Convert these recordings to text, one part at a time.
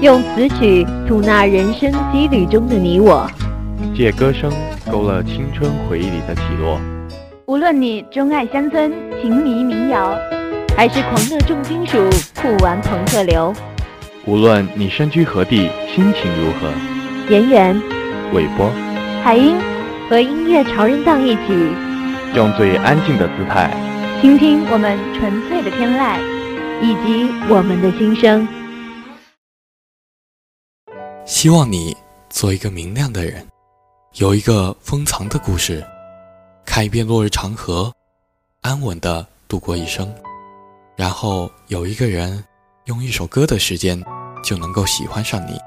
用词曲吐纳人生羁旅中的你我，借歌声勾勒青春回忆里的起落。无论你钟爱乡村情迷民谣，还是狂热重金属酷玩朋克流；无论你身居何地，心情如何，演员、韦波、海英和音乐潮人档一起，用最安静的姿态，倾听我们纯粹的天籁，以及我们的心声。希望你做一个明亮的人，有一个封藏的故事，看一遍落日长河，安稳的度过一生，然后有一个人用一首歌的时间就能够喜欢上你。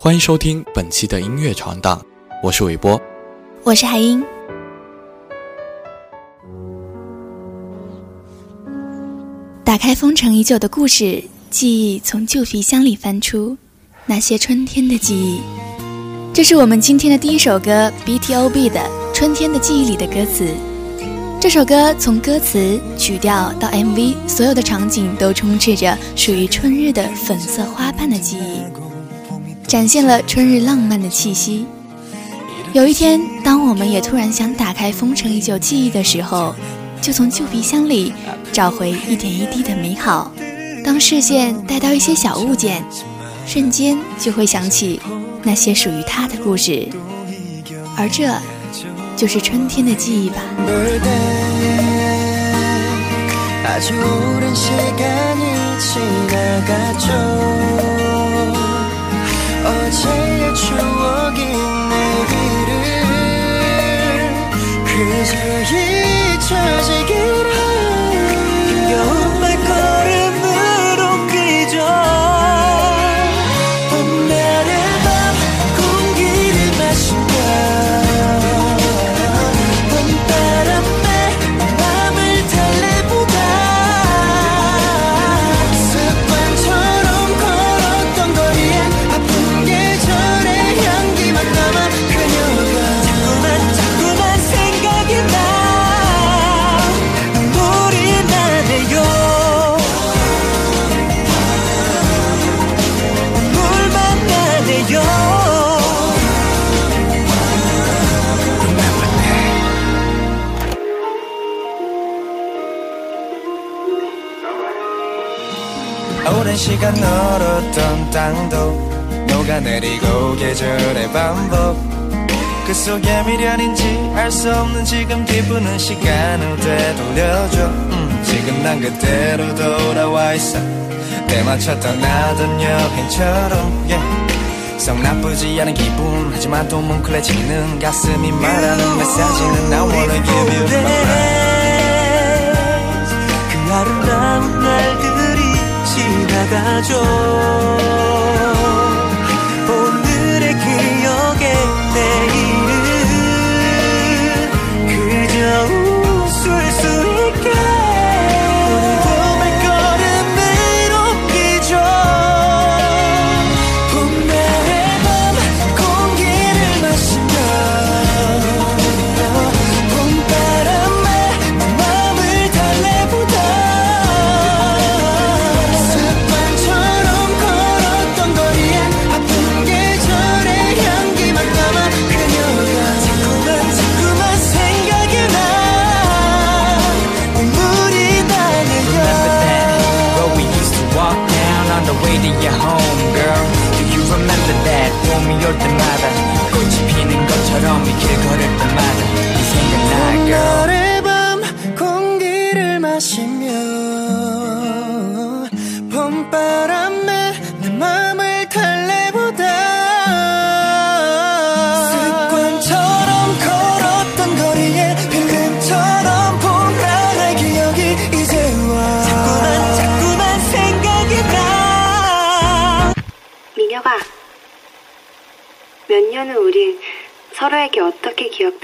欢迎收听本期的音乐传档，我是韦波，我是海英。打开封尘已久的故事，记忆从旧皮箱里翻出。那些春天的记忆，这是我们今天的第一首歌 B T O B 的《春天的记忆里的歌词》。这首歌从歌词、曲调到 M V，所有的场景都充斥着属于春日的粉色花瓣的记忆，展现了春日浪漫的气息。有一天，当我们也突然想打开封尘已久记忆的时候，就从旧皮箱里找回一点一滴的美好。当视线带到一些小物件。瞬间就会想起那些属于他的故事，而这就是春天的记忆吧。 헐었던 땅도 녹아내리고 계절의 반복. 그 속에 미련인지 알 수 없는 지금 기분은 시간을 되돌려줘. 음, 지금 난 그대로 돌아와 있어. 때맞춰 떠나던 여행처럼 yeah. 썩 나쁘지 않은 기분 하지만 또 뭉클해지는 가슴이 말하는 메시지는 I wanna give you my life 大救。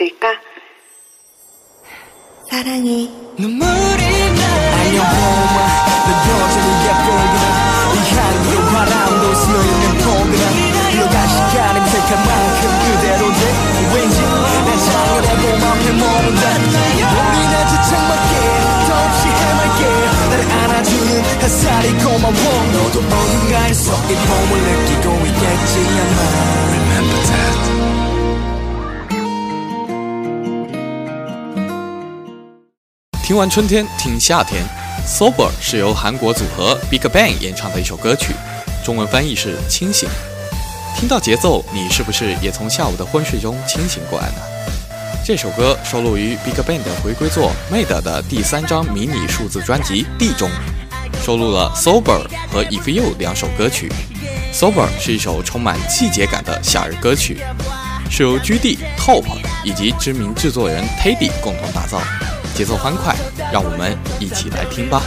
어 听完春天，听夏天。Sober 是由韩国组合 BigBang 演唱的一首歌曲，中文翻译是清醒。听到节奏，你是不是也从下午的昏睡中清醒过来呢？这首歌收录于 BigBang 的回归作《Made》的第三张迷你数字专辑《D》中，收录了 Sober 和 If You 两首歌曲。Sober 是一首充满季节感的夏日歌曲，是由 GD、Top 以及知名制作人 Teddy 共同打造。节奏欢快，让我们一起来听吧。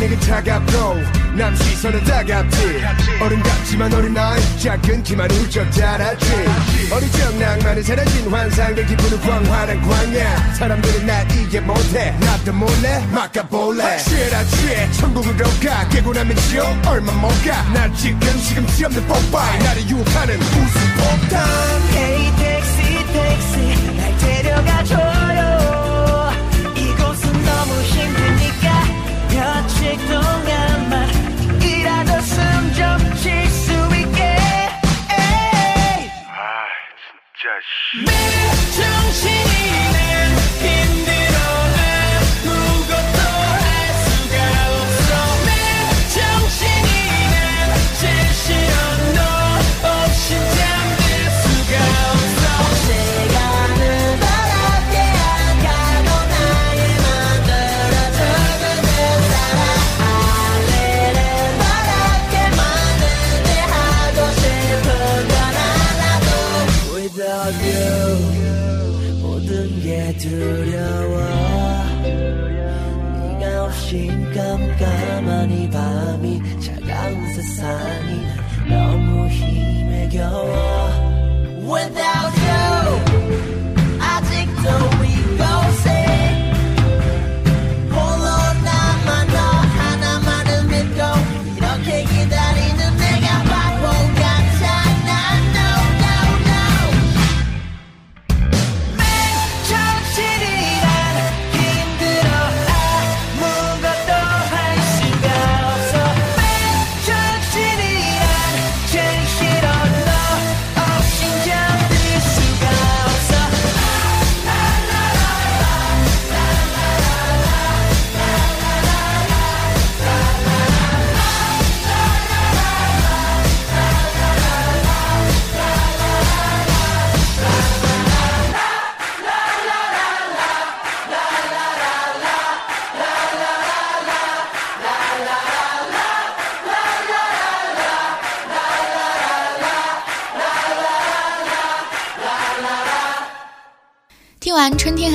내게 차갑고 남 시선은 따갑지. 어른 같지만 어린아이 작은 키만 훌쩍 자랐지. 어리적 낭만에 사라진 환상들 기분은 광활한 광야. 사람들은 날 이해 못해. 나도 몰래 막아볼래. 확실하지. 천국으로 가 깨고 나면 지옥 얼마 못가나 지금 시금치 없는 뽀빠이 나를 유혹하는 웃음 폭탄. Hey 택시 택시 날 데려가줘요 别放弃你。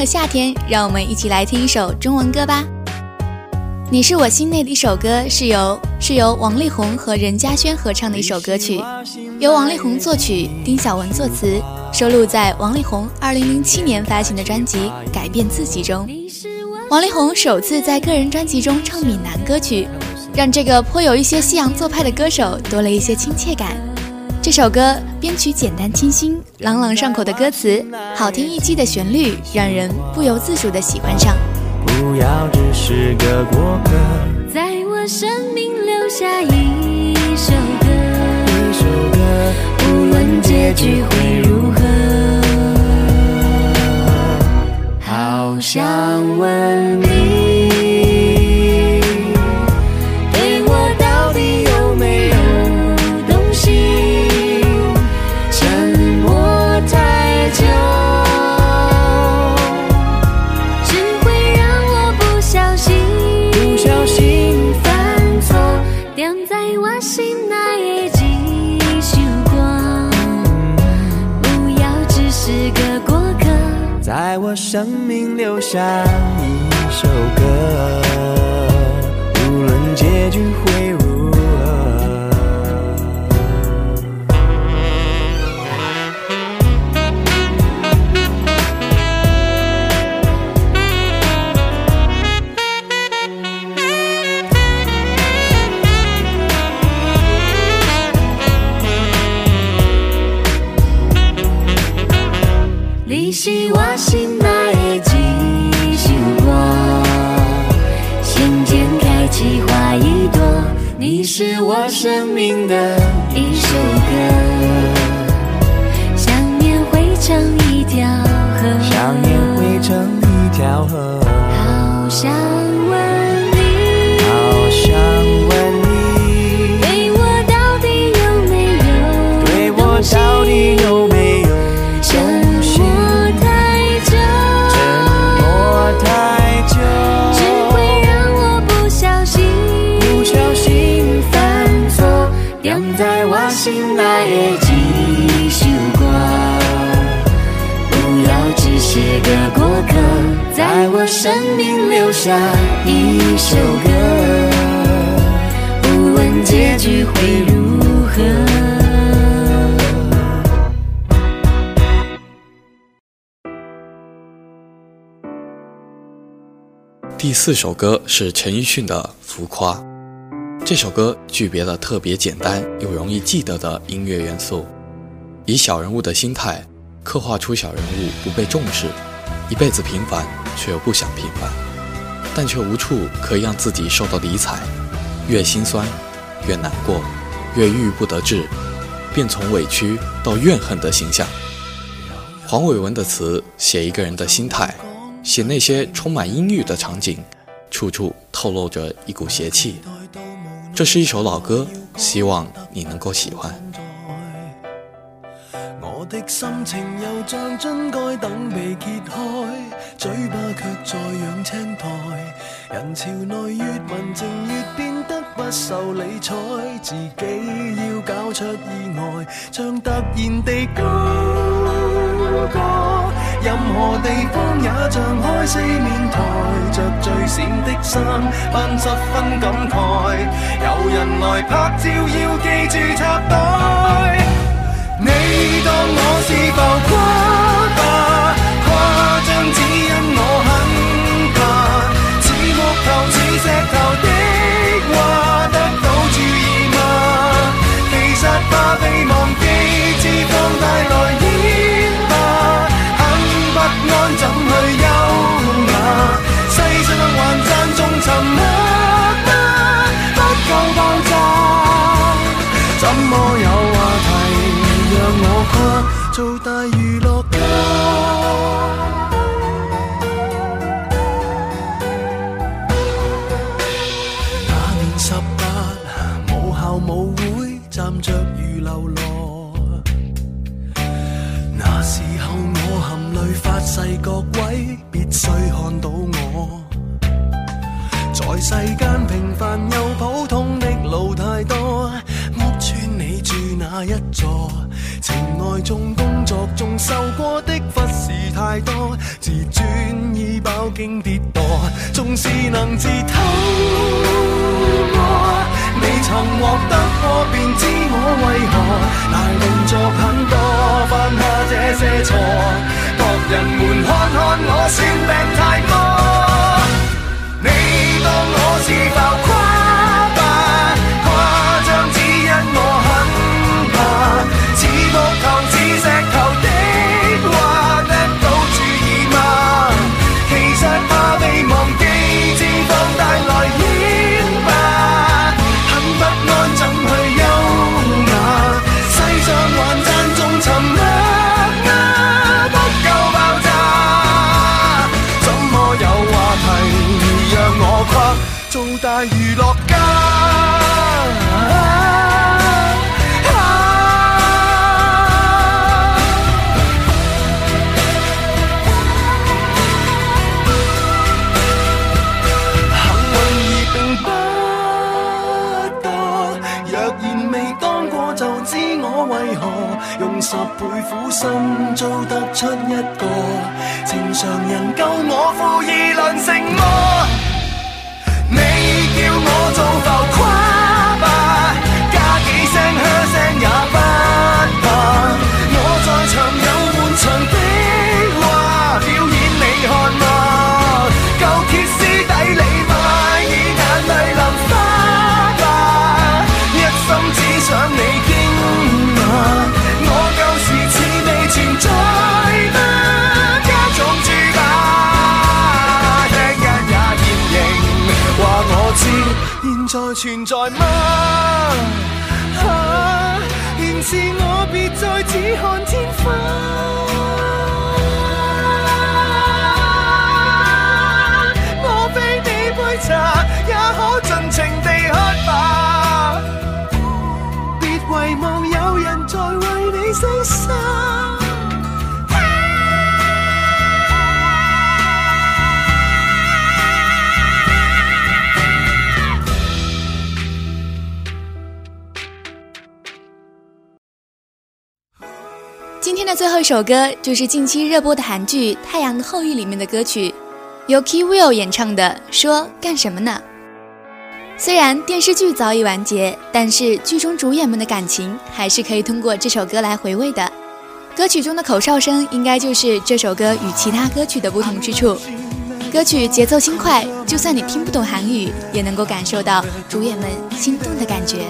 夏天，让我们一起来听一首中文歌吧。你是我心内的一首歌，是由是由王力宏和任嘉萱合唱的一首歌曲，由王力宏作曲，丁晓文作词，收录在王力宏2007年发行的专辑《改变自己》中。王力宏首次在个人专辑中唱闽南歌曲，让这个颇有一些西洋做派的歌手多了一些亲切感。这首歌编曲简单清新，朗朗上口的歌词，好听易记的旋律，让人不由自主的喜欢上。不要只是个过客，在我生命留下一首歌，一首歌，无论结局会如何，好想问下一首歌，心内的一首歌，不要只是个过客，在我生命留下一首歌，不问结局会如何。第四首歌是陈奕迅的《浮夸》。这首歌具备了特别简单又容易记得的音乐元素，以小人物的心态刻画出小人物不被重视，一辈子平凡却又不想平凡，但却无处可以让自己受到理睬，越心酸越难过，越郁郁不得志，便从委屈到怨恨的形象。黄伟文的词写一个人的心态。写那些充满阴郁的场景，处处透露着一股邪气。这是一首老歌，希望你能够喜欢。我的心情又像樽蓋等被揭開，嘴巴卻在養青苔。人潮內越文靜越變得不受理睬，自己要搞出意外，像突然地高歌。任何地方也像开四面台，着最闪的衫，扮十分感慨。有人来拍照，要记住插袋。你当我是浮夸吧，夸张只因我很怕，似木头似石头背苦心做得出一个情常人，够我负义良承么？你叫我做浮夸吧，加几声嘘声也不怕。我在场有满场的現在存在吗？啊，現是我别再只看天花。首歌就是近期热播的韩剧《太阳的后裔》里面的歌曲，由 Key Will 演唱的《说干什么呢》。虽然电视剧早已完结，但是剧中主演们的感情还是可以通过这首歌来回味的。歌曲中的口哨声应该就是这首歌与其他歌曲的不同之处。歌曲节奏轻快，就算你听不懂韩语，也能够感受到主演们心动的感觉。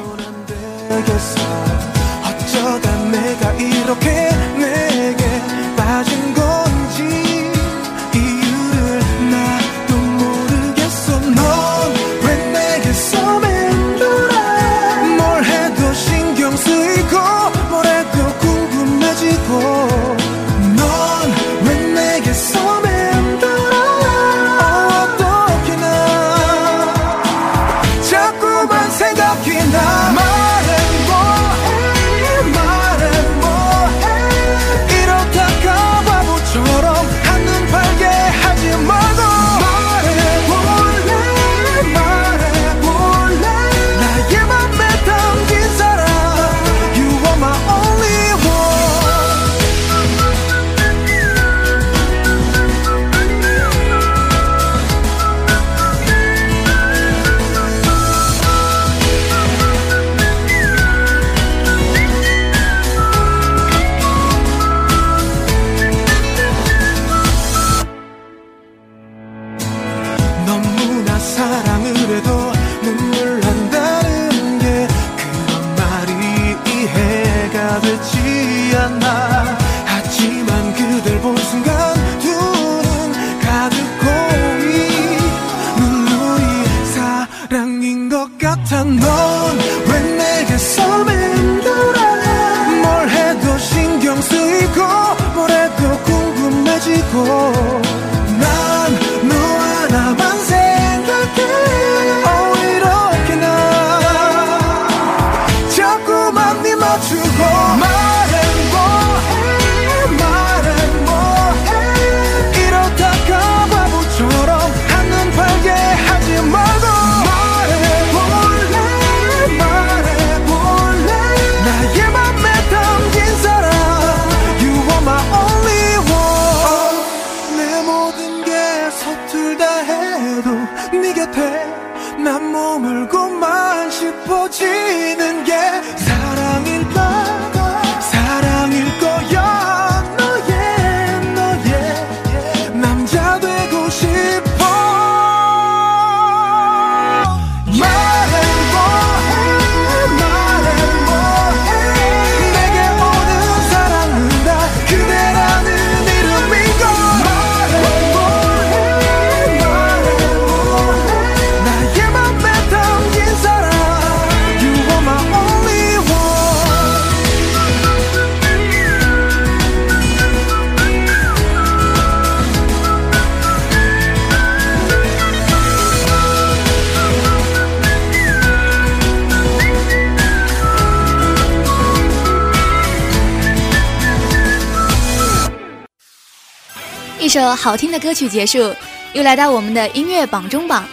首好听的歌曲结束，又来到我们的音乐榜中榜。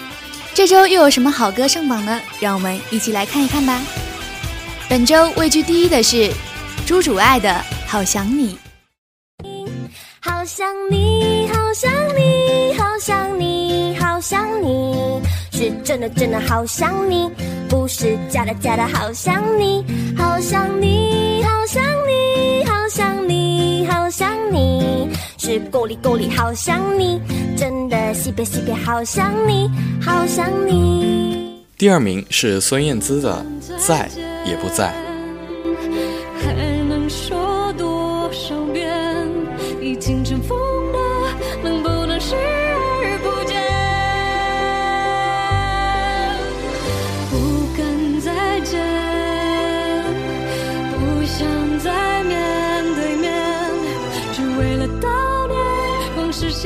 这周又有什么好歌上榜呢？让我们一起来看一看吧。本周位居第一的是朱主爱的《好想你》。好想你，好想你，好想你，好想你，是真的真的好想你，不是假的假的好想你，好想你，好想你，好想你，好想你，是够力够力好想你，真的西北西北好想你，好想你。第二名是孙燕姿的《在也不在》。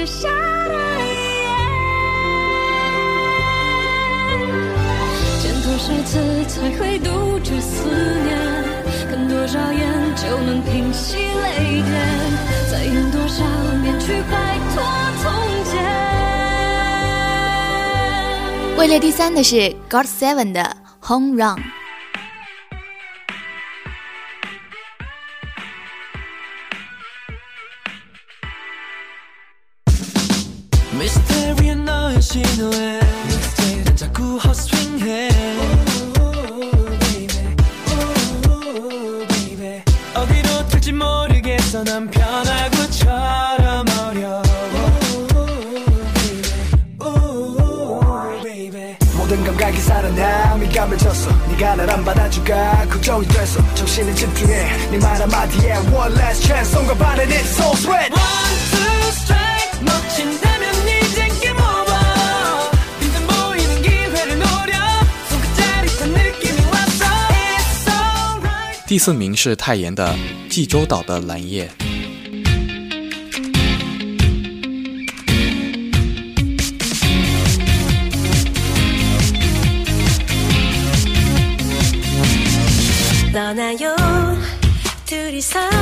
少次才会杜绝思念？看多少眼就能平息泪点？再用多少年去摆脱从前？位列第三的是 God Seven 的《Home Run》。 신호에 난 자꾸 헛스윙해. 어디로 튈지 모르겠어. 난 편하고 처럼 어려워 모든 감각이 살아나 미감을 줬어. 네가 날 안 받아줄까 걱정이 됐어. 정신을 집중해. 네말 한마디에 One last chance. 거 바른 it's so sweat. One 第四名是泰妍的《济州岛的蓝夜》。 떠나요 둘이서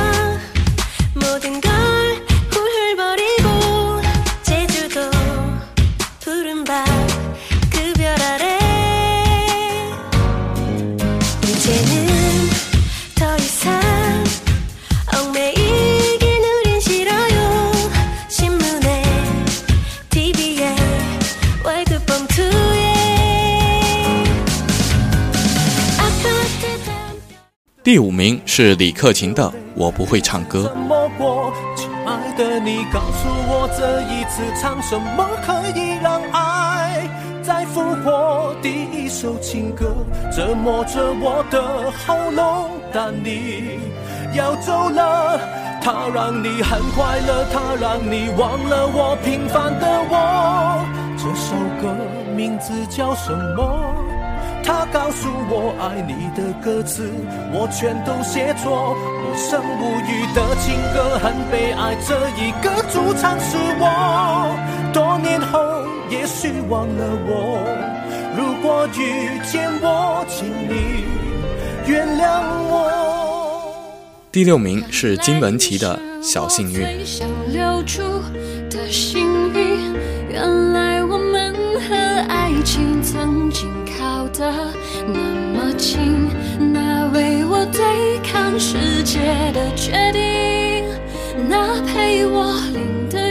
第五名是李克勤的《我不会唱歌怎》。么过？亲爱的，你告诉我，这一次唱什么可以让爱再复活？第一首情歌折磨着我的喉咙，但你要走了，它让你很快乐，它让你忘了我平凡的我。这首歌名字叫什么？他告诉我爱你的歌词，我全都写错。无声无语的情歌很悲哀，这一个主唱是我。多年后也许忘了我，如果遇见我，请你原谅我。第六名是金玟岐的《小幸运》。的那么近。那为我对抗世界的决定，那陪我淋的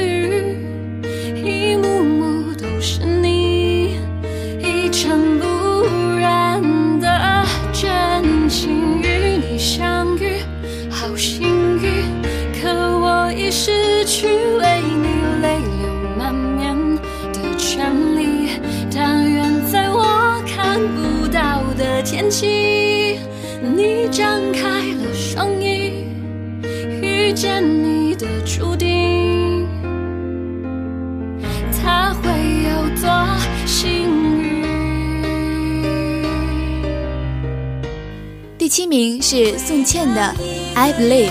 张开了双翼，遇见你的注定，他会有多幸运？第七名是宋茜的《I Believe》。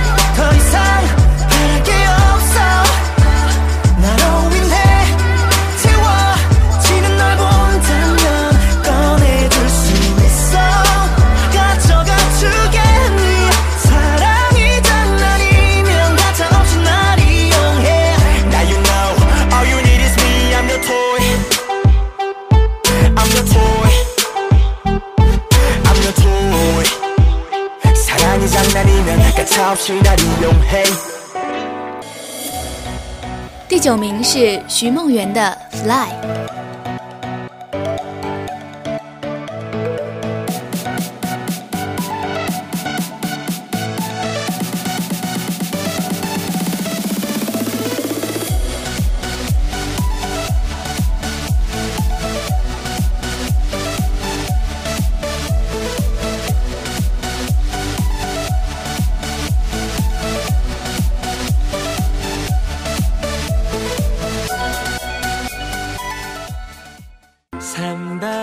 장난이면 가차없이 날 이용해 第九名是徐梦圆的《Fly》。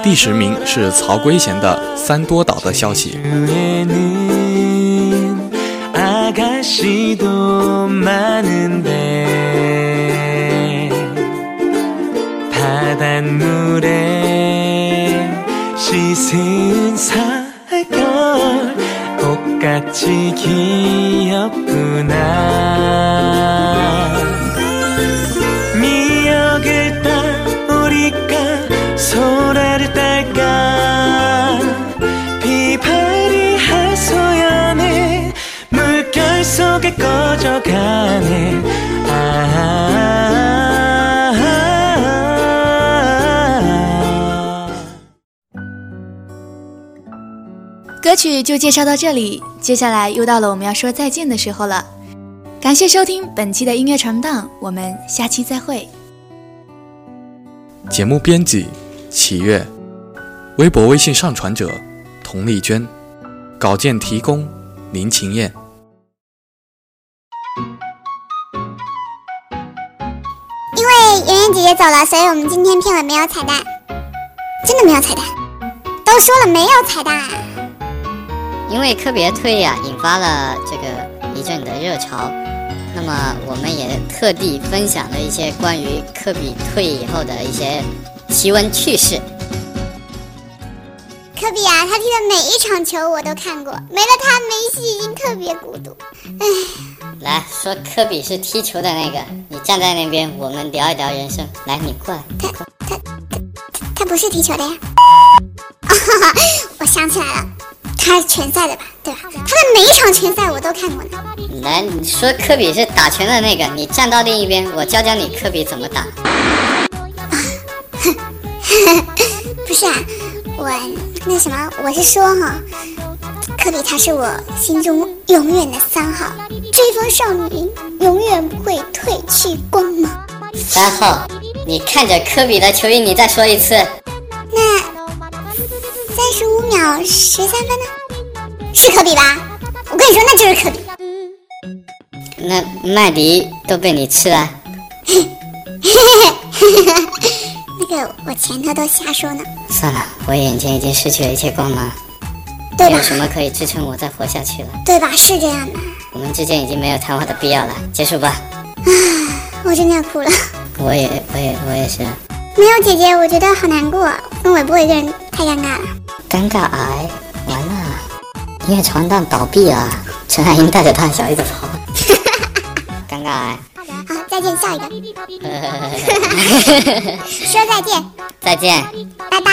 第十名是曹圭贤的《三多岛的消息》。曲就介绍到这里，接下来又到了我们要说再见的时候了。感谢收听本期的音乐传档，我们下期再会。节目编辑：启月，微博、微信上传者：佟丽娟，稿件提供：林晴燕。因为圆圆姐姐走了，所以我们今天片尾没有彩蛋，真的没有彩蛋。都说了没有彩蛋啊！因为科比的退役啊，引发了这个一阵的热潮。那么我们也特地分享了一些关于科比退役以后的一些奇闻趣事。科比啊，他踢的每一场球我都看过，没了他，梅西已经特别孤独。唉，来说科比是踢球的那个，你站在那边，我们聊一聊人生。来，你过来。他他他他不是踢球的呀。啊哈哈，我想起来了，他是拳赛的吧？对吧？他的每一场拳赛我都看过呢。来，你说科比是打拳的那个，你站到另一边，我教教你科比怎么打。不是啊，我那什么，我是说哈，科比他是我心中永远的三号，追风少女永远不会褪去光芒。三号，你看着科比的球衣，你再说一次。那三十五秒十三分呢？是科比吧？我跟你说，那就是科比。那麦迪都被你吃了。那个我前头都瞎说呢。算了，我眼前已经失去了一切光芒，对吧没有？什么可以支撑我再活下去了。对吧？是这样的。我们之间已经没有谈话的必要了，结束吧。啊我真的要哭了。我也，我也，我也是。没有姐姐，我觉得好难过，跟韦波一个人太尴尬了。尴尬癌完了因为床单倒闭了陈海英带着他小姨子跑。了 尴尬癌好再见笑一个。说再见。再见。拜拜。